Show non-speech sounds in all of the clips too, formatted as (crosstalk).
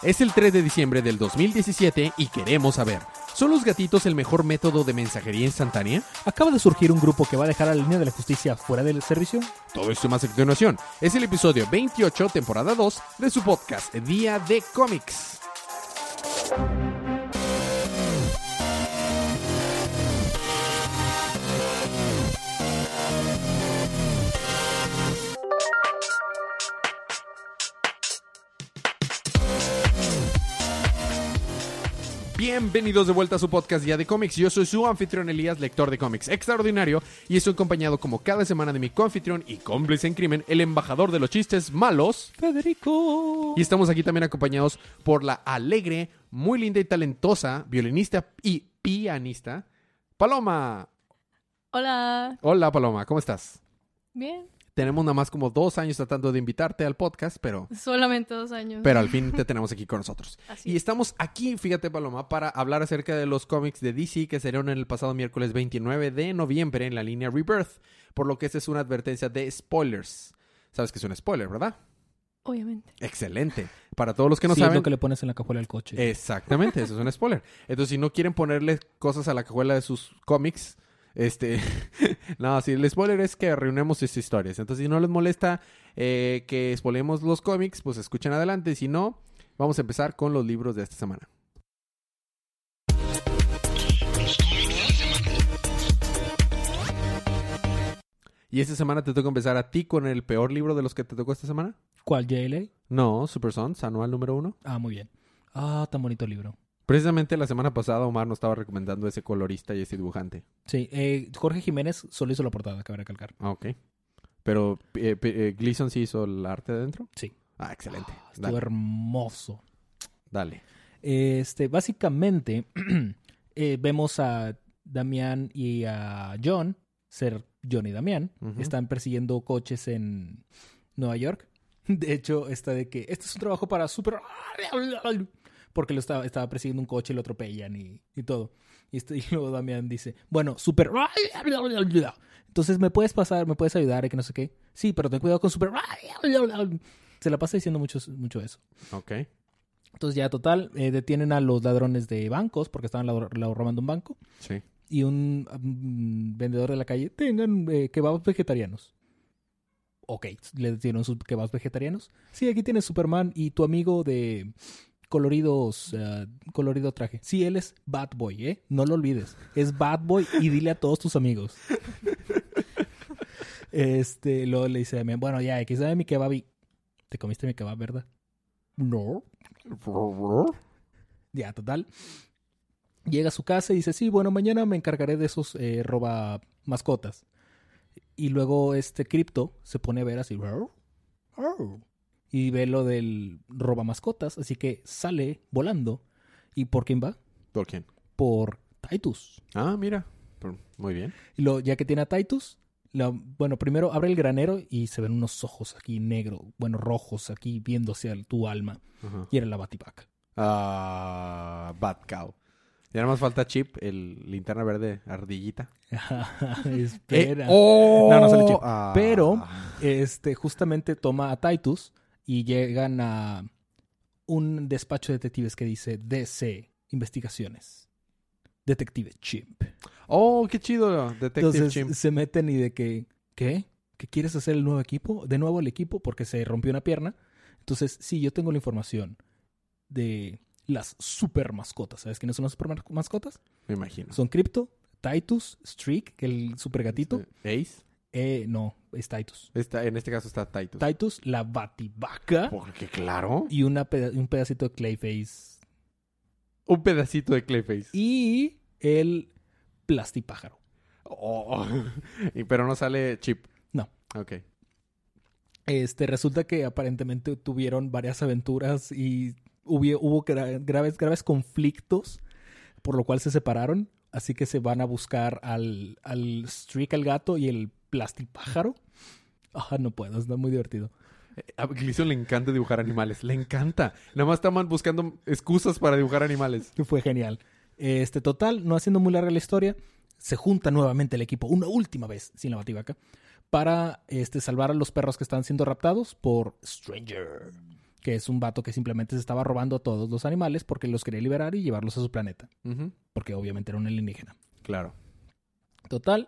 Es el 3 de diciembre del 2017 y queremos saber, ¿son los gatitos el mejor método de mensajería instantánea? Acaba de surgir un grupo que va a dejar a la línea de la justicia fuera del servicio. Todo esto más a continuación. Es el episodio 28, temporada 2 de su podcast Día de Cómics. Bienvenidos de vuelta a su podcast Día de Cómics. Yo soy su anfitrión Elías, lector de cómics extraordinario, y estoy acompañado como cada semana de mi coanfitrión y cómplice en crimen, el embajador de los chistes malos, Federico. y estamos aquí también acompañados por la alegre, muy linda y talentosa violinista y pianista, Paloma. Hola. Hola Paloma, ¿cómo estás? Bien. Tenemos nada más como dos años tratando de invitarte al podcast, pero, Solamente dos años. pero al (laughs) fin te tenemos aquí con nosotros. Así Y es. estamos aquí, fíjate Paloma, para hablar acerca de los cómics de DC que salieron el pasado miércoles 29 de noviembre en la línea Rebirth, por lo que esta es una advertencia de spoilers. Sabes que es un spoiler, ¿verdad? Obviamente. Excelente. Para todos los que no sí, es saben, lo que le pones en la cajuela del coche. Exactamente, eso es un spoiler. Entonces, si no quieren ponerle cosas a la cajuela de sus cómics, este, (laughs) no, si el spoiler es que reunimos estas historias. Entonces, si no les molesta eh, que spoilemos los cómics, pues escuchen adelante. Si no, vamos a empezar con los libros de esta semana. ¿Y esta semana te toca empezar a ti con el peor libro de los que te tocó esta semana? ¿Cuál, JLA? No, Super Sons, anual número uno. Ah, muy bien. Ah, tan bonito libro. Precisamente la semana pasada Omar nos estaba recomendando ese colorista y ese dibujante. Sí, eh, Jorge Jiménez solo hizo la portada, cabe recalcar. Ah, ok. Pero eh, eh, Gleason sí hizo el arte de adentro. Sí. Ah, excelente. Ah, estuvo Dale. hermoso. dale. Este, básicamente, (clears throat) eh, vemos a Damián y a John ser John y Damián. Están persiguiendo coches en Nueva York. (laughs) De hecho, está de que este es un trabajo para super... Porque lo estaba, estaba persiguiendo un coche y lo atropellan y, y todo. Y, este- (laughs) y luego Damián dice, bueno, super... Entonces, ¿me puedes pasar? ¿Me puedes ayudar? Y que no sé qué. Sí, pero ten cuidado con super... Se la pasa diciendo mucho, mucho eso. Ok. Entonces ya total, eh, detienen a los ladrones de bancos porque estaban robando un banco Sí. y un mm, vendedor de la calle, tengan eh, kebabs vegetarianos. Ok, le dieron sus kebabs vegetarianos. Sí, aquí tienes Superman y tu amigo de coloridos, eh, colorido traje. Sí, él es Bad Boy, ¿eh? No lo olvides. Es Bad Boy y dile a todos tus amigos. Este, luego le dice a Damián, bueno, ya, X, dame mi kebab. ¿Te comiste mi kebab, verdad? No. Ya, total. Llega a su casa y dice, sí, bueno, mañana me encargaré de esos eh, roba mascotas. Y luego este cripto se pone a ver así. "Arr, arr", Y ve lo del roba mascotas. Así que sale volando. ¿Y por quién va? ¿Por quién? Por Titus. Ah, mira. Muy bien. Y lo, ya que tiene a Titus, la- bueno, primero abre el granero y se ven unos ojos aquí negros, bueno, rojos aquí viendo hacia tu alma. Ajá. Y era la bativaca. Ah, Bad Cow. Ya nada más falta Chip, el linterna verde ardillita. (laughs) Espera. Eh, ¡oh! No, no sale Chip. Ah. Pero- este justamente toma a Titus y llegan a un despacho de detectives que dice DC Investigaciones. Detective Chimp. Oh, qué chido, Detective Entonces Chimp. se meten y de que, ¿qué? ¿Que quieres hacer el nuevo equipo? De nuevo el equipo porque se rompió una pierna. Entonces, sí, yo tengo la información de las super mascotas. ¿Sabes quiénes son las super mascotas? Me imagino. Son Crypto, Titus, Streak, el super gatito. Ace. Eh, no, es Titus. Está, en este caso está Titus. Titus, la bativaca Porque claro. y una peda- un pedacito de Clayface. Un pedacito de Clayface. Y el plastipájaro. Oh. (laughs) Pero no sale Chip. No. Ok. Este, resulta que aparentemente tuvieron varias aventuras y hubo, hubo gra- graves, graves conflictos, por lo cual se separaron. Así que se van a buscar al, al Streak, al gato, y el plastipájaro. Ah, no puedo, está muy divertido. A Gleason le encanta dibujar animales. Le encanta. Nada más estaban buscando excusas para dibujar animales. (laughs) Fue genial. Este, total, no haciendo muy larga la historia, se junta nuevamente el equipo, una última vez, sin la bativaca, para este, salvar a los perros que están siendo raptados por Stranger. que es un vato que simplemente se estaba robando a todos los animales porque los quería liberar y llevarlos a su planeta, porque obviamente era un alienígena. Claro. Total,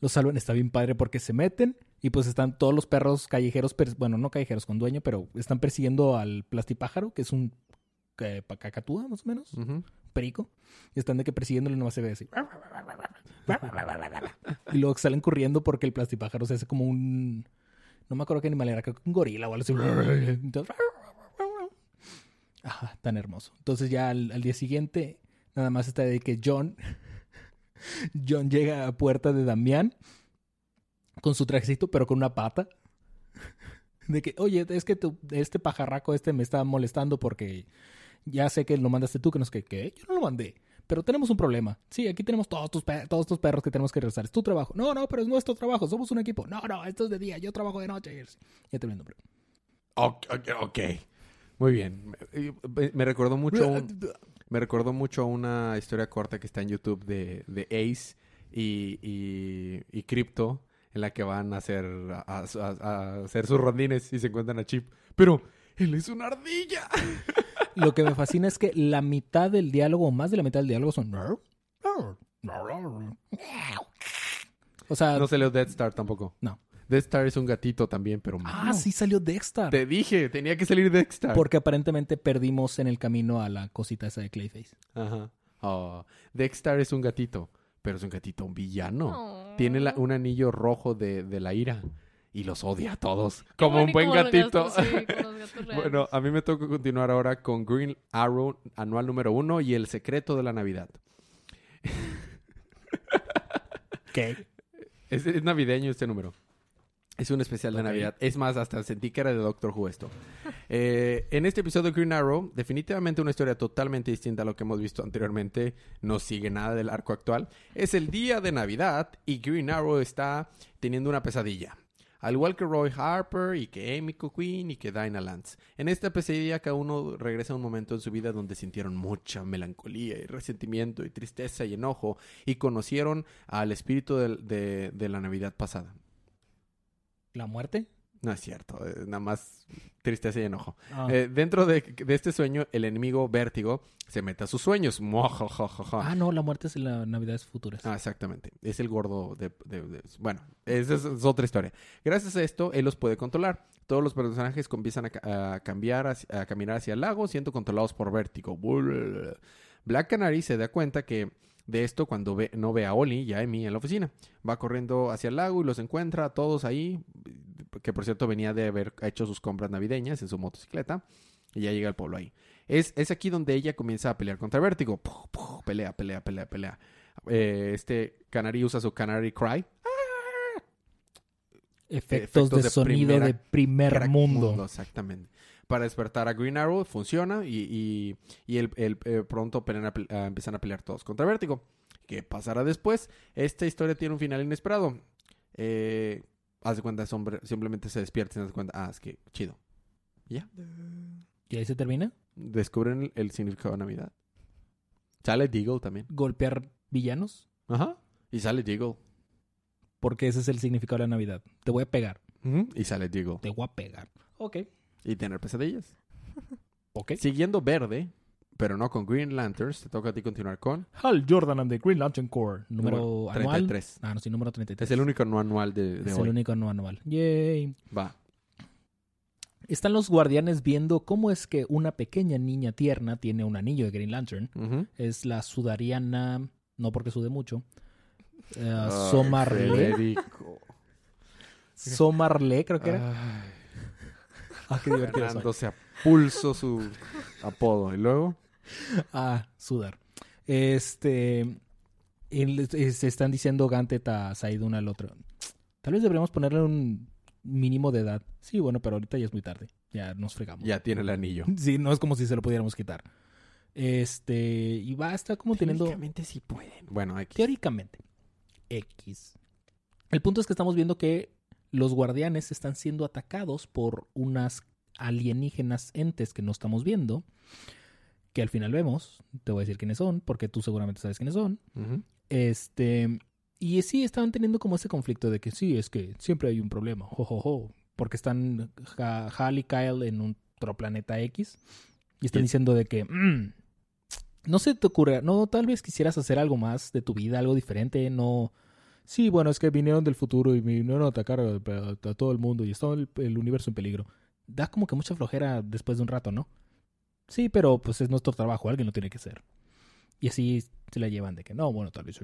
los salvan, está bien padre porque se meten y pues están todos los perros callejeros, bueno, no callejeros con dueño, pero están persiguiendo al plastipájaro, que es un eh, pa- cacatúa más o menos, perico, y están de que persiguiéndolo y nomás se ve así. (laughs) y luego salen corriendo porque el plastipájaro se hace como un... No me acuerdo qué animal era, creo que un gorila o algo así. Entonces, Ajá, tan hermoso. Entonces ya al, al día siguiente, nada más está de que John... John llega a puerta de Damián con su trajecito, pero con una pata. De que, oye, es que tu- este pajarraco este me está molestando porque ya sé que lo mandaste tú, que no es que, ¿qué? Yo no lo mandé. Pero tenemos un problema. Sí, aquí tenemos todos tus, pe- todos tus perros que tenemos que regresar. Es tu trabajo. No, no, pero es nuestro trabajo. Somos un equipo. No, no, esto es de día. Yo trabajo de noche. Ya te viendo, Ok, ok, ok. Muy bien. Me, me- recordó mucho un- me recordó mucho a una historia corta que está en YouTube de, de Ace y, y, y Crypto en la que van a hacer a, a- a hacer sus rondines y se encuentran a Chip. Pero él es una ardilla. (laughs) Lo que me fascina es que la mitad del diálogo, o más de la mitad del diálogo, son. O sea, No se leo Death Star tampoco. No. Death Star es un gatito también, pero ah, mano, sí salió Dexter. Te dije, tenía que salir Star. Porque aparentemente perdimos en el camino a la cosita esa de Clayface. Ajá. Oh, Dexter es un gatito, pero es un gatito un villano. Oh. Tiene la- un anillo rojo de, de la ira y los odia a todos. Como un buen como gatito. gatos, sí, (laughs) como bueno, a mí me toca continuar ahora con Green Arrow anual número uno y el secreto de la Navidad. ¿Qué? (laughs) Es, es navideño este número. Es un especial de. Navidad. Es más, hasta sentí que era de Doctor Who esto. (laughs) Eh, en este episodio de Green Arrow, definitivamente una historia totalmente distinta a lo que hemos visto anteriormente. No sigue nada del arco actual. Es el día de Navidad y Green Arrow está teniendo una pesadilla. Al igual que Roy Harper y que Amy Quinn y que Dinah Lance. En esta pesadilla cada uno regresa a un momento en su vida donde sintieron mucha melancolía y resentimiento y tristeza y enojo y conocieron al espíritu de la Navidad pasada. ¿La muerte? No es cierto, eh, nada más tristeza y enojo. Ah, Eh, dentro de, de este sueño, el enemigo Vértigo se mete a sus sueños. Ah, no, la muerte es en las navidades futuras. Ah, exactamente. Es el gordo de... de- de- bueno, esa es, es otra historia. Gracias a esto, él los puede controlar. Todos los personajes empiezan a, ca- a cambiar, hacia- a caminar hacia el lago, siendo controlados por Vértigo. Black Canary se da cuenta que de esto cuando ve- no ve a Oli y a Amy en la oficina. Va corriendo hacia el lago y los encuentra a todos ahí, que por cierto venía de haber hecho sus compras navideñas en su motocicleta. Y ya llega al pueblo ahí. Es, es aquí donde ella comienza a pelear contra Vértigo. Puf, puf, pelea, pelea, pelea, pelea. Eh, este Canary usa su Canary Cry. efectos, efectos de, de sonido de primer mundo. Exactamente. Para despertar a Green Arrow funciona y, y, y el, el- eh, pronto a a- empiezan a pelear todos contra Vértigo. ¿Qué pasará después? Esta historia tiene un final inesperado. Eh, haz de cuenta, sombre- simplemente se despierta y se cuenta, ah, es que chido. Ya. ¿Y ahí se termina? Descubren el, el significado de Navidad. Sale Deagle también. ¿Golpear villanos? Ajá. Y sale Deagle. Porque ese es el significado de la Navidad. Te voy a pegar. Ujú. Y sale Deagle. Te voy a pegar. Ok. Y tener pesadillas. (laughs) Ok. Siguiendo verde, pero no con Green Lanterns, te toca a ti continuar con Hal Jordan and the Green Lantern Corps. Número, Número anual. 33. Ah, no, sí, número 33. Es el único no anual de, de Es hoy. el único no anual. Yay. Va. Están los guardianes viendo cómo es que una pequeña niña tierna tiene un anillo de Green Lantern. Es la sudariana, no porque sude mucho. Ay, Somarle. Somarle, creo que era. Ay, (laughs) Ah, qué divertido. soy. ganándose a pulso su apodo. Y luego, (laughs) Ah, sudar. Este. se están diciendo Gantet a Said uno al otro. Tal vez deberíamos ponerle un mínimo de edad. Sí, bueno, pero ahorita ya es muy tarde. Ya nos fregamos. ya tiene el anillo. (laughs) Sí, no es como si se lo pudiéramos quitar. Este. Y va a estar como teniendo. Técnicamente sí pueden. Bueno, X. Teóricamente. X. El punto es que estamos viendo que los guardianes están siendo atacados por unas alienígenas entes que no estamos viendo. Que al final vemos. Te voy a decir quiénes son, porque tú seguramente sabes quiénes son. Este. Y sí, estaban teniendo como ese conflicto de que sí, es que siempre hay un problema. Jo, jo, jo. Porque están Ja- Hal y Kyle en un otro planeta X. Y están Y- diciendo de que... "Mm, no se te ocurre, no, tal vez quisieras hacer algo más de tu vida, algo diferente, no... Sí, bueno, es que vinieron del futuro y vinieron a atacar a, a- a todo el mundo y estaba el, el universo en peligro. Da como que mucha flojera después de un rato, ¿no? Sí, pero pues es nuestro trabajo, alguien lo tiene que hacer. Y así se la llevan de que no, bueno, tal vez...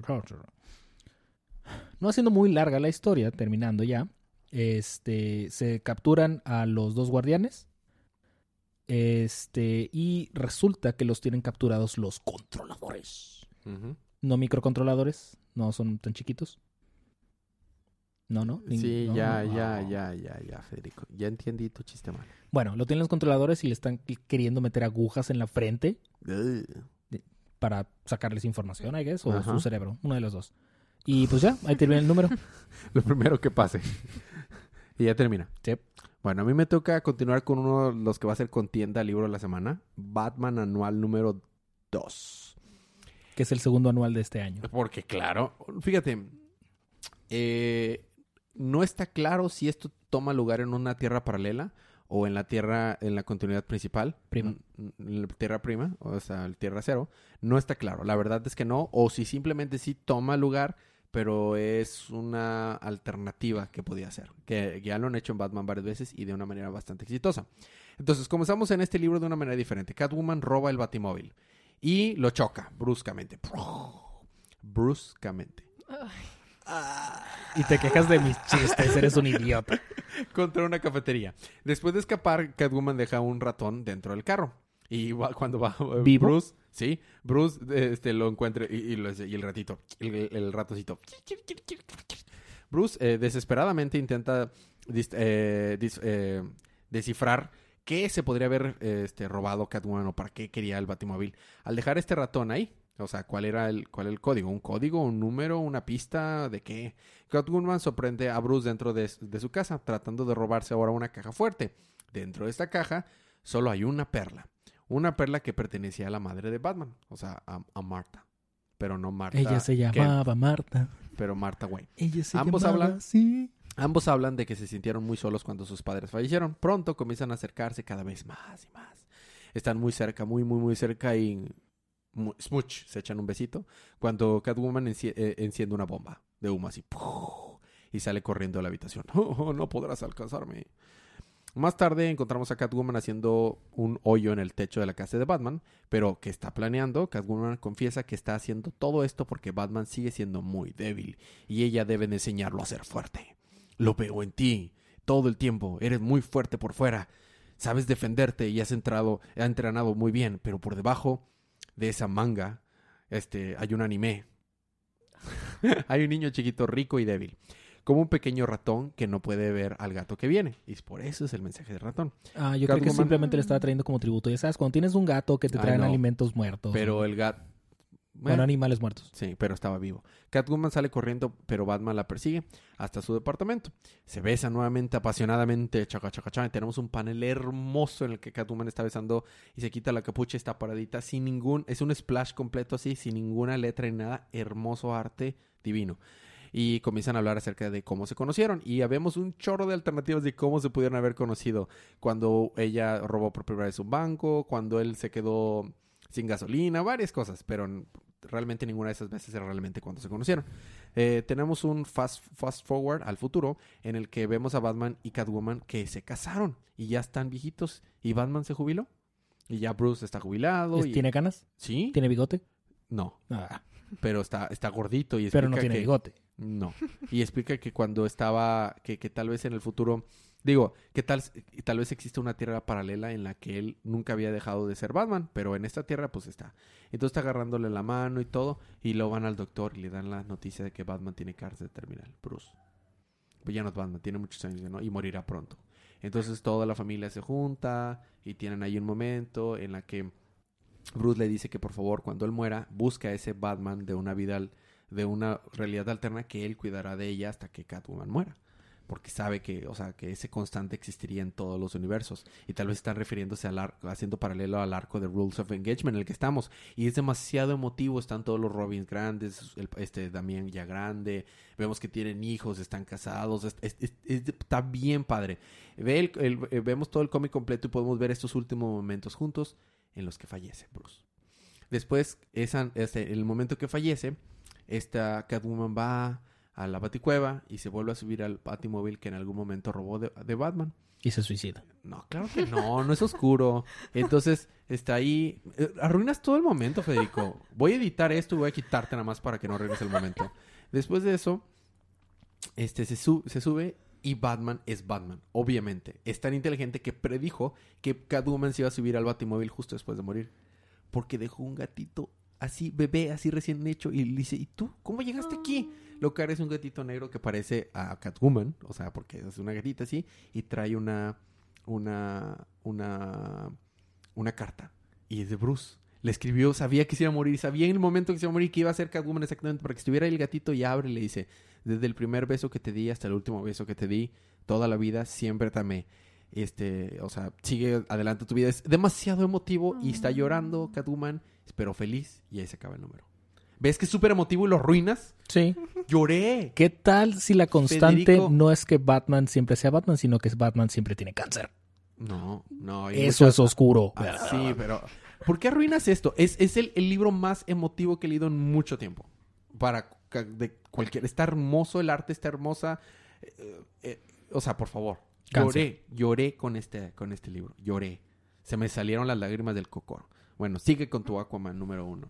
No haciendo muy larga la historia, terminando ya, este, se capturan a los dos guardianes. Este, y resulta que los tienen capturados los controladores. No microcontroladores, no son tan chiquitos. No, no. Sí, no, ya, no. ya, ya, ya, ya, Federico. Ya entendí tu chiste mal. Bueno, lo tienen los controladores y le están queriendo meter agujas en la frente Ugh. para sacarles información, I guess, o Ajá. su cerebro, uno de los dos. Y pues ya, ahí termina el número. (laughs) Lo primero que pase. (laughs) y ya termina. Sí. Bueno, a mí me toca continuar con uno de los que va a ser contienda libro de la semana. Batman anual número 2. que es el segundo anual de este año. Porque claro, fíjate, eh, no está claro si esto toma lugar en una tierra paralela o en la tierra, en la continuidad principal. Prima. N- la tierra prima, o sea, tierra cero. No está claro. La verdad es que no. O si simplemente sí toma lugar, pero es una alternativa que podía ser. Que ya lo han hecho en Batman varias veces y de una manera bastante exitosa. Entonces, comenzamos en este libro de una manera diferente. Catwoman roba el batimóvil y lo choca bruscamente. Bruscamente. Y te quejas de mis chistes, eres un idiota. (laughs) contra una cafetería. Después de escapar, Catwoman deja un ratón dentro del carro. Y cuando va eh, ¿Vivo? Bruce, sí, Bruce este, lo encuentra y, y lo- y el ratito, el, el ratoncito. Bruce eh, desesperadamente intenta dis- eh, dis- eh, descifrar qué se podría haber este, robado Catwoman o para qué quería el Batimóvil. Al dejar este ratón ahí, o sea, ¿cuál era el, cuál el código? ¿Un código? ¿Un número? ¿Una pista? ¿De qué? Catwoman sorprende a Bruce dentro de, de su casa, tratando de robarse ahora una caja fuerte. Dentro de esta caja solo hay una perla. Una perla que pertenecía a la madre de Batman, o sea, a, a Marta. Pero no Marta. Ella se Kent, llamaba Marta. pero Marta Wayne. Ella se Ambos llamaba hablan- así. Ambos hablan de que se sintieron muy solos cuando sus padres fallecieron. Pronto comienzan a acercarse cada vez más y más. Están muy cerca, muy, muy, muy cerca y... Smooch, se echan un besito. Cuando Catwoman eh, enciende una bomba de humo así. Y sale corriendo a la habitación. (laughs) "Oh, no podrás alcanzarme. Más tarde encontramos a Catwoman haciendo un hoyo en el techo de la casa de Batman, pero que está planeando. Catwoman confiesa que está haciendo todo esto porque Batman sigue siendo muy débil y ella debe de enseñarlo a ser fuerte. Lo veo en ti todo el tiempo. Eres muy fuerte por fuera. Sabes defenderte y has entrado, has entrenado muy bien, pero por debajo de esa manga, este, hay un anime. (laughs) hay un niño chiquito rico y débil, como un pequeño ratón que no puede ver al gato que viene. Y por eso es el mensaje del ratón. Ah, yo creo que simplemente le estaba trayendo como tributo. Ya sabes, cuando tienes un gato que te traen no. alimentos muertos. Pero el gato... Bueno, animales muertos. Sí, pero estaba vivo. Catwoman sale corriendo, pero Batman la persigue hasta su departamento. Se besan nuevamente apasionadamente, chaca, chaca, chaca. Tenemos un panel hermoso en el que Catwoman está besando y se quita la capucha y está paradita sin ningún... Es un splash completo así, sin ninguna letra ni nada. Hermoso arte, divino. Y comienzan a hablar acerca de cómo se conocieron. Y ya vemos un chorro de alternativas de cómo se pudieron haber conocido. Cuando ella robó por primera vez un banco, cuando él se quedó sin gasolina, varias cosas, pero realmente ninguna de esas veces era realmente cuando se conocieron. Eh, tenemos un fast, fast forward al futuro en el que vemos a Batman y Catwoman que se casaron y ya están viejitos y Batman se jubiló y ya Bruce está jubilado. Y- ¿Tiene canas? ¿Sí? ¿Tiene bigote? No, Ah, pero está, está gordito y pero no explica tiene que- bigote. no. Y explica que cuando estaba, que, que tal vez en el futuro, digo, que tal, tal vez existe una tierra paralela en la que él nunca había dejado de ser Batman, pero en esta tierra pues está. Entonces está agarrándole la mano y todo, y lo van al doctor y le dan la noticia de que Batman tiene cáncer terminal, Bruce. Pues ya no es Batman, tiene muchos años. Y morirá pronto. Entonces toda la familia se junta y tienen ahí un momento en la que Bruce le dice que por favor cuando él muera busque a ese Batman de una vida de una realidad alterna que él cuidará de ella hasta que Catwoman muera. Porque sabe que, o sea, que ese constante existiría en todos los universos. Y tal vez están refiriéndose al haciendo paralelo al arco de Rules of Engagement en el que estamos. Y es demasiado emotivo, están todos los Robins grandes, este Damián ya grande, vemos que tienen hijos, están casados, es- es- es- es- está bien padre. Ve el- el- eh, vemos todo el cómic completo y podemos ver estos últimos momentos juntos en los que fallece Bruce. Después, esa, este, el momento que fallece, esta Catwoman va a la Baticueva y se vuelve a subir al Batimóvil que en algún momento robó de, de Batman. Y se suicida. No, claro que no, no es oscuro. Entonces, está ahí. eh, Arruinas todo el momento, Federico. Voy a editar esto y voy a quitarte nada más para que no arruines el momento. Después de eso, este se, su- se sube y Batman es Batman, obviamente. Es tan inteligente que predijo que Catwoman se iba a subir al Batimóvil justo después de morir. Porque dejó un gatito así, bebé, así recién hecho. Y le dice, ¿y tú? ¿Cómo llegaste aquí? Lo que es un gatito negro que parece a Catwoman, o sea, porque es una gatita así, y trae una, una, una, una carta. Y es de Bruce. Le escribió, sabía que se iba a morir, sabía en el momento que se iba a morir que iba a ser Catwoman exactamente para que estuviera ahí el gatito y abre y le dice, desde el primer beso que te di hasta el último beso que te di, toda la vida siempre te amé. Este, o sea, sigue adelante tu vida. Es demasiado emotivo y está llorando Catwoman, pero feliz y ahí se acaba el número. ¿Ves que es súper emotivo y lo arruinas? Sí. Lloré. ¿Qué tal si la constante Federico. no es que Batman siempre sea Batman, sino que Batman siempre tiene cáncer? No, no. Eso muchas- es oscuro. Ah, sí, pero ¿por qué arruinas esto? Es, es el, el libro más emotivo que he leído en mucho tiempo. Para de cualquier... Está hermoso, el arte está hermosa. Eh, eh, o sea, por favor. Cáncer. Lloré, lloré con este, con este libro. Lloré. Se me salieron las lágrimas del cocor. Bueno, sigue con tu Aquaman número uno.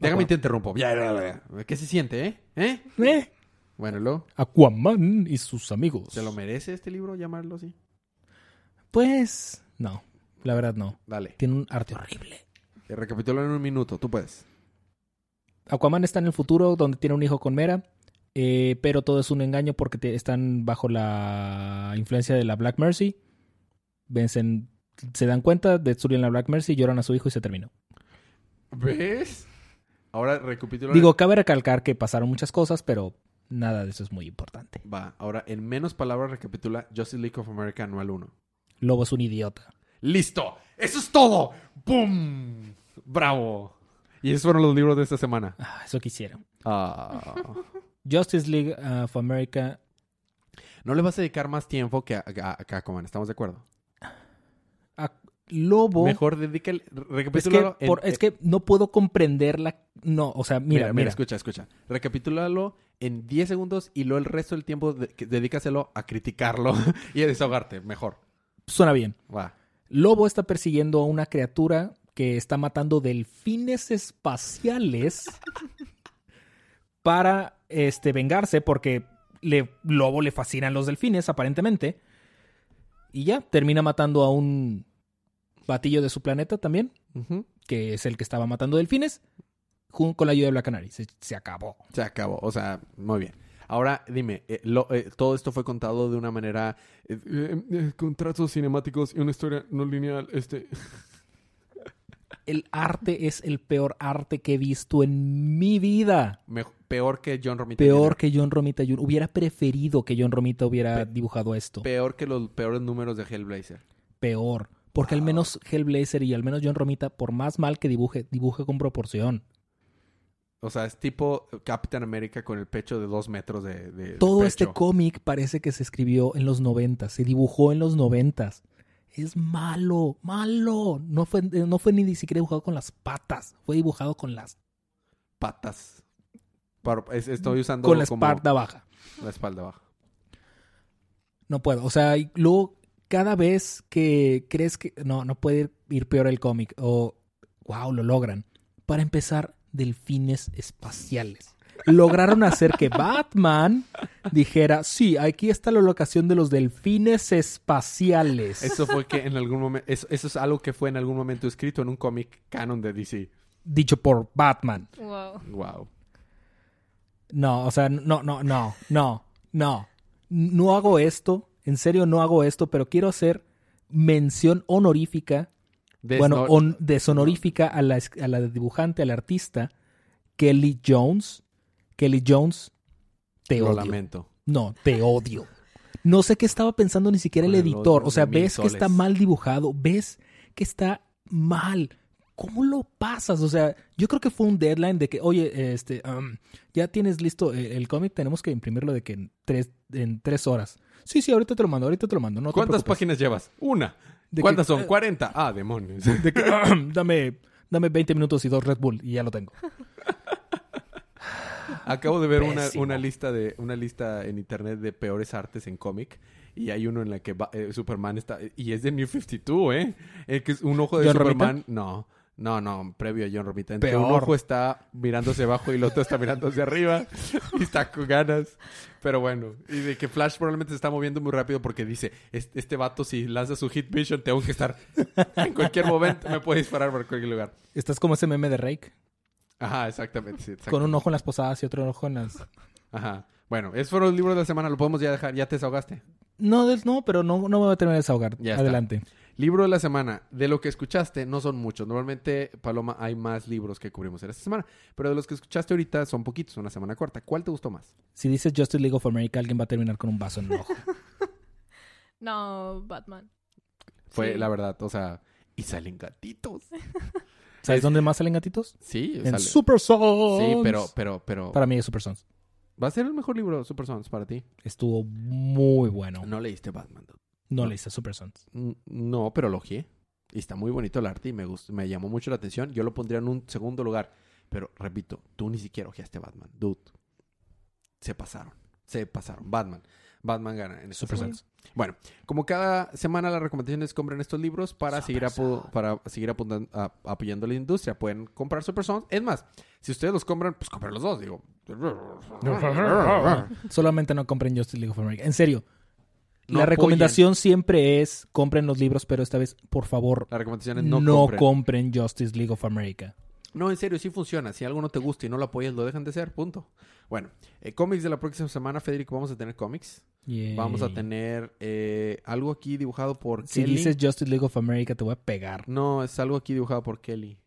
Déjame y te interrumpo. Ya, ya, ya. ¿Qué se siente, eh? ¿Eh? Eh, Bueno, luego, Aquaman y sus amigos. ¿se lo merece este libro llamarlo así? Pues no, la verdad no. Dale. Tiene un arte horrible. Eh, Recapitula en un minuto. Tú puedes. Aquaman está en el futuro donde tiene un hijo con Mera, eh, pero todo es un engaño porque te- están bajo la influencia de la Black Mercy. Vencen, se dan cuenta, destruyen la Black Mercy, lloran a su hijo y se terminó. ¿Ves? Ahora recapitula. Digo, cabe recalcar que pasaron muchas cosas, pero nada de eso es muy importante. Va, ahora en menos palabras recapitula Justice League of America anual 1. Lobo es un idiota. ¡Listo! ¡Eso es todo! ¡Pum! ¡Bravo! Y esos fueron los libros de esta semana. Ah, eso quisiera. Ah. (laughs) Justice League of America. no le vas a dedicar más tiempo que a, a, a Aquaman, ¿estamos de acuerdo? Lobo. Mejor dedícale... Es que, Recapitúlalo en- es que no puedo comprender la. No, o sea, mira, Mira, mira. escucha, escucha. Recapitúlalo en 10 segundos y luego el resto del tiempo de- dedícaselo a criticarlo (laughs) y a desahogarte. Mejor. Suena bien. Va. Lobo está persiguiendo a una criatura que está matando delfines espaciales (laughs) para este, vengarse porque le, Lobo le fascinan los delfines, aparentemente. Y ya, termina matando a un batillo de su planeta también, que es el que estaba matando delfines, con la ayuda de Black Canary. Se, se acabó. Se acabó. O sea, muy bien. Ahora, dime, eh, lo- eh, todo esto fue contado de una manera... eh, eh, con trazos cinemáticos y una historia no lineal, este... (laughs) El arte es el peor arte que he visto en mi vida. peor que John Romita. Peor Jr. que John Romita Jr. Hubiera preferido que John Romita hubiera Pe- dibujado esto. Peor que los peores números de Hellblazer. Peor. Porque al menos Hellblazer y al menos John Romita, por más mal que dibuje, dibuje con proporción. O sea, es tipo Captain America con el pecho de dos metros de, de- de Todo pecho. este cómic parece que se escribió en los noventas, se dibujó en los noventas. Es malo, malo. No fue, no fue ni siquiera dibujado con las patas, fue dibujado con las patas. Para- es- estoy usando con la como espalda baja. la espalda baja. No puedo. O sea, y luego cada vez que crees que no, no puede ir peor el cómic o wow, lo logran. Para empezar, delfines espaciales. Lograron hacer que Batman dijera, sí, aquí está la locación de los delfines espaciales. Eso fue que en algún momento... Eso, eso es algo que fue en algún momento escrito en un cómic canon de DC. Dicho por Batman. Wow. Wow. No, o sea, no, no, no, no, no. No hago esto, en serio no hago esto, pero quiero hacer mención honorífica bueno, on- deshonorífica a la, a la dibujante, al artista, Kelly Jones. Kelly Jones, te Lo odio. lamento. No, te odio. No sé qué estaba pensando ni siquiera el editor. O sea, ves que está mal dibujado, ves que está mal. ¿Cómo lo pasas? O sea, yo creo que fue un deadline de que, oye, este, um, ya tienes listo el, el cómic, tenemos que imprimirlo de que en tres, en tres horas. Sí, sí, ahorita te lo mando, ahorita te lo mando. No ¿Cuántas páginas llevas? Una. De ¿Cuántas que- son? 40. Ah, demonios. (laughs) De que, dame, dame 20 minutos y dos Red Bull y ya lo tengo. (laughs) Acabo de ver una, lista de una lista en internet de peores artes en cómic y hay uno en la que va- eh, Superman está y es de New 52, ¿eh? El que es un ojo de ¿John Superman, no. No, no, previo a John Romita. Que un Peor. ojo está mirando hacia abajo y el otro está mirando hacia arriba (laughs) y está con ganas. Pero bueno, y de que Flash probablemente se está moviendo muy rápido porque dice, este, este vato si lanza su hit vision tengo que estar en cualquier momento, me puede disparar por cualquier lugar. Estás como ese meme de Rake, Ajá, exactamente. sí, con un ojo en las posadas y otro ojo en las... Ajá. Bueno, esos fueron los libros de la semana. Lo podemos ya dejar. Ya te desahogaste. No, no, pero no, no me voy a terminar de desahogar. Ya está. Libro de la semana. De lo que escuchaste, no son muchos. Normalmente, Paloma, hay más libros que cubrimos en esta semana. Pero de los que escuchaste ahorita son poquitos. Una semana corta. ¿Cuál te gustó más? Si dices Justice League of America, alguien va a terminar con un vaso en el ojo. (laughs) No, Batman. Fue Sí. la verdad. O sea, y salen gatitos. (laughs) ¿Sabes Es- dónde más salen gatitos? Sí, En sale- Super Sons. Sí, pero, pero, pero. Para mí es Super Sons. Va a ser el mejor libro de Super Sons para ti. Estuvo muy bueno. No leíste Batman. dude. No le hice Super Sons. No, pero lo. Y está muy bonito el arte y me gustó, me llamó mucho la atención. Yo lo pondría en un segundo lugar. Pero repito, tú ni siquiera ojeaste Batman. Dude. Se pasaron. Se pasaron. Batman. Batman gana en esta Super. Sons. Bueno, como cada semana la recomendación es compren estos libros para Super seguir, apu- para seguir apuntan- a- apoyando la industria. Pueden comprar Super Sons. Es más, si ustedes los compran, pues compren los dos. Digo. Solamente no compren Justice League of America. En serio. No la apoyen. recomendación siempre es compren los libros, pero esta vez, por favor, La recomendación es no, no, compren. compren Justice League of America. No, en serio, sí funciona. Si algo no te gusta y no lo apoyas, lo dejan de ser. Punto. Bueno, eh, cómics de la próxima semana, Federico, vamos a tener cómics. Vamos a tener eh, algo aquí dibujado por Si Kelly. dices Justice League of America, te voy a pegar. No, es algo aquí dibujado por Kelly.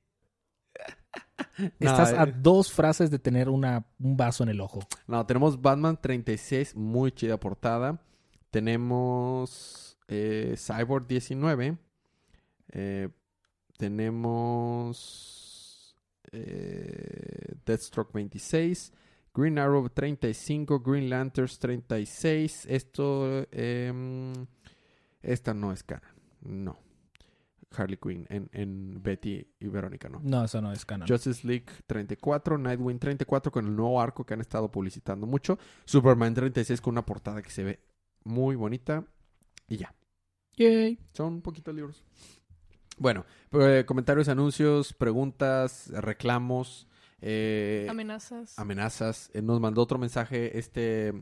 (laughs) Estás a eh, dos frases de tener una, un vaso en el ojo. no, tenemos Batman 36, muy chida portada. Tenemos eh, Cyborg 19. Eh, tenemos eh, Deathstroke 26. Green Arrow 35, Green Lanterns 36. Esto, em, esta no es canon. No. Harley Quinn en, en Betty y Verónica, no. No, eso no es canon. Justice League 34, Nightwing 34 con el nuevo arco que han estado publicitando mucho. Superman 36 con una portada que se ve muy bonita. Y ya. Yay. Son un poquito libros. Bueno, eh, comentarios, anuncios, preguntas, reclamos, eh, Amenazas. amenazas. Eh, nos mandó otro mensaje este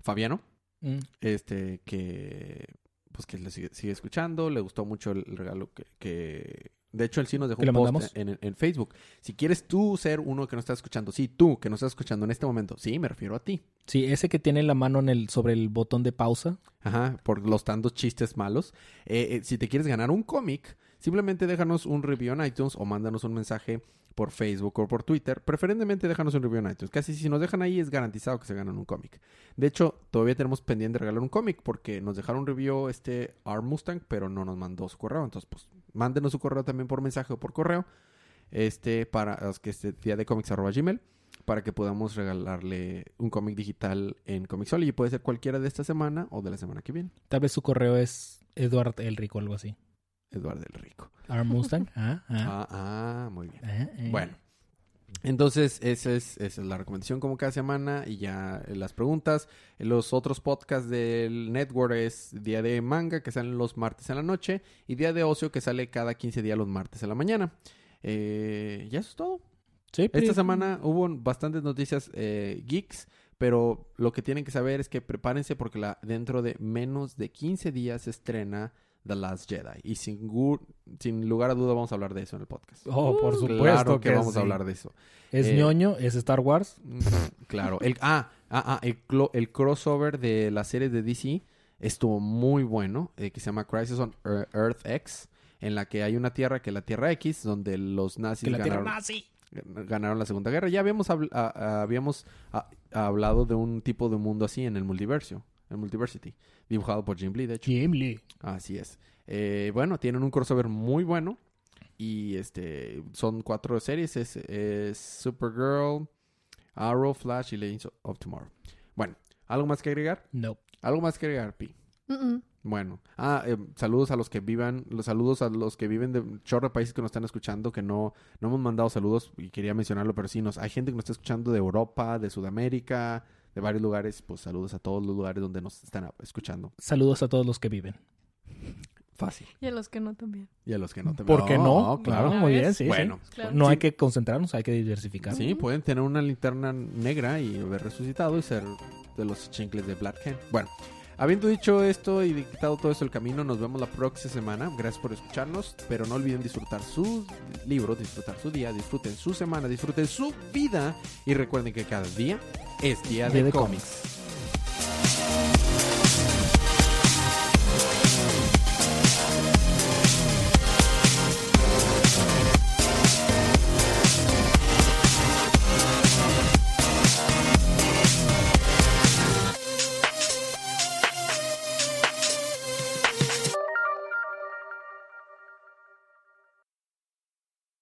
Fabiano, Mm. este que pues que le sigue, sigue escuchando, le gustó mucho el el regalo que, que- de hecho él sí nos dejó ¿Que un post en, en Facebook. Si quieres tú ser uno que nos está escuchando, sí, tú que nos estás escuchando en este momento, sí, me refiero a ti. Sí, ese que tiene la mano en el, sobre el botón de pausa. Ajá, por los tantos chistes malos. Eh, eh, si te quieres ganar un cómic, simplemente déjanos un review en iTunes o mándanos un mensaje por Facebook o por Twitter. Preferentemente déjanos un review en iTunes. Casi si nos dejan ahí es garantizado que se ganan un cómic. De hecho, todavía tenemos pendiente de regalar un cómic porque nos dejaron un review este Arm Mustang, pero no nos mandó su correo. Entonces, pues, mándenos su correo también por mensaje o por correo. Este, para que este día de cómics arroba gmail para que podamos regalarle un cómic digital en Comixology. Y puede ser cualquiera de esta semana o de la semana que viene. Tal vez su correo es Eduard el Rico o algo así. Eduardo el Rico. Arm Mustang. Ah, ah, Ah, ah, muy bien. ah, eh. Bueno. Entonces, esa es, esa es la recomendación como cada semana y ya eh, las preguntas. Los otros podcasts del network es Día de Manga, que salen los martes en la noche, y Día de Ocio, que sale cada 15 días los martes en la mañana. Eh, ya eso es todo. Sí, Esta semana hubo bastantes noticias eh, geeks, pero lo que tienen que saber es que prepárense porque la, dentro de menos de 15 días se estrena The Last Jedi. Y sin, lugar a duda vamos a hablar de eso en el podcast. Oh, por supuesto Claro que, que vamos sí. a hablar de eso. Es eh, ñoño, es Star Wars. (laughs) Claro. El, ah, ah, ah, el, crossover de la serie de DC estuvo muy bueno, eh, que se llama Crisis on Ear- Earth X, en la que hay una tierra que es la Tierra X, donde los nazis Que la tierra ganaron. nazi. ganaron la Segunda Guerra. Ya habíamos, habl- habíamos hablado de un tipo de mundo así en el multiverso, en Multiversity, dibujado por Jim Lee, de hecho. Jim Lee. Así es. Eh, bueno, tienen un crossover muy bueno. Y este son cuatro series. Es, es Supergirl, Arrow, Flash y Legends of Tomorrow. Bueno, ¿algo más que agregar? No. ¿Algo más que agregar, Pi? Bueno, ah, eh, saludos a los que vivan, los saludos a los que viven de chorro de países que nos están escuchando, que no, no hemos mandado saludos y quería mencionarlo, pero sí, nos, hay gente que nos está escuchando de Europa, de Sudamérica, de varios lugares, pues saludos a todos los lugares donde nos están escuchando. Saludos a todos los que viven. Fácil. Y a los que no también. Y a los que no también. ¿Por qué no? oh, claro. Muy bien, sí. bueno, sí. Claro. No hay que concentrarnos, hay que diversificar. Sí, pueden tener una linterna negra y haber resucitado y ser de los chincles de Black Ken. Bueno, habiendo dicho esto y quitado todo eso el camino, nos vemos la próxima semana. Gracias por escucharnos, pero no olviden disfrutar su libro, disfrutar su día, disfruten su semana, disfruten su vida y recuerden que cada día es día, Día de, de cómics.